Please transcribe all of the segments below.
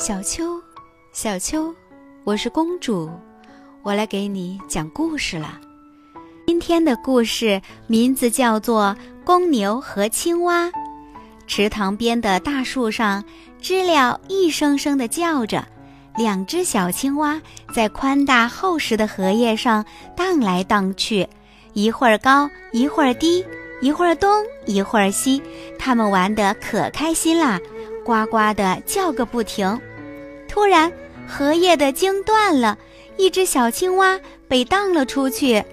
小秋，小秋，我是公主，我来给你讲故事了。今天的故事名字叫做《公牛和青蛙》。池塘边的大树上，知了一声声地叫着，两只小青蛙在宽大厚实的荷叶上荡来荡去，一会儿高，一会儿低，一会儿东，一会儿西，它们玩得可开心啦，呱呱地叫个不停。突然，荷叶的茎断了，一只小青蛙被荡了出去，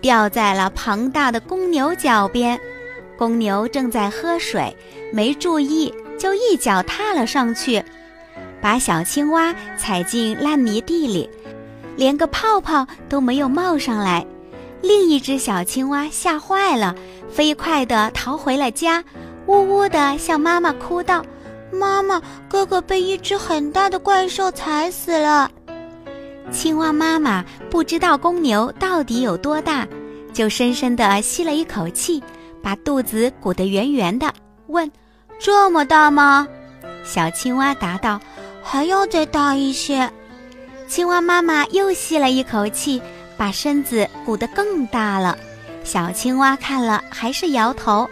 掉在了庞大的公牛脚边。公牛正在喝水，没注意，就一脚踏了上去，把小青蛙踩进烂泥地里，连个泡泡都没有冒上来。另一只小青蛙吓坏了，飞快地逃回了家，呜呜地向妈妈哭道：“妈妈，哥哥被一只很大的怪兽踩死了。”青蛙妈妈不知道公牛到底有多大，就深深地吸了一口气。把肚子鼓得圆圆的，问：“这么大吗？”小青蛙答道：“还要再大一些。”青蛙妈妈又吸了一口气，把身子鼓得更大了。小青蛙看了还是摇头。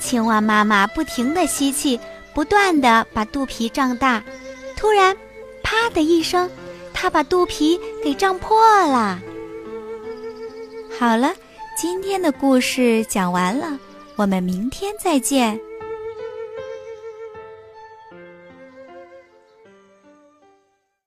青蛙妈妈不停地吸气，不断的把肚皮胀大。突然，啪的一声，他把肚皮给胀破了。好了。今天的故事讲完了，我们明天再见。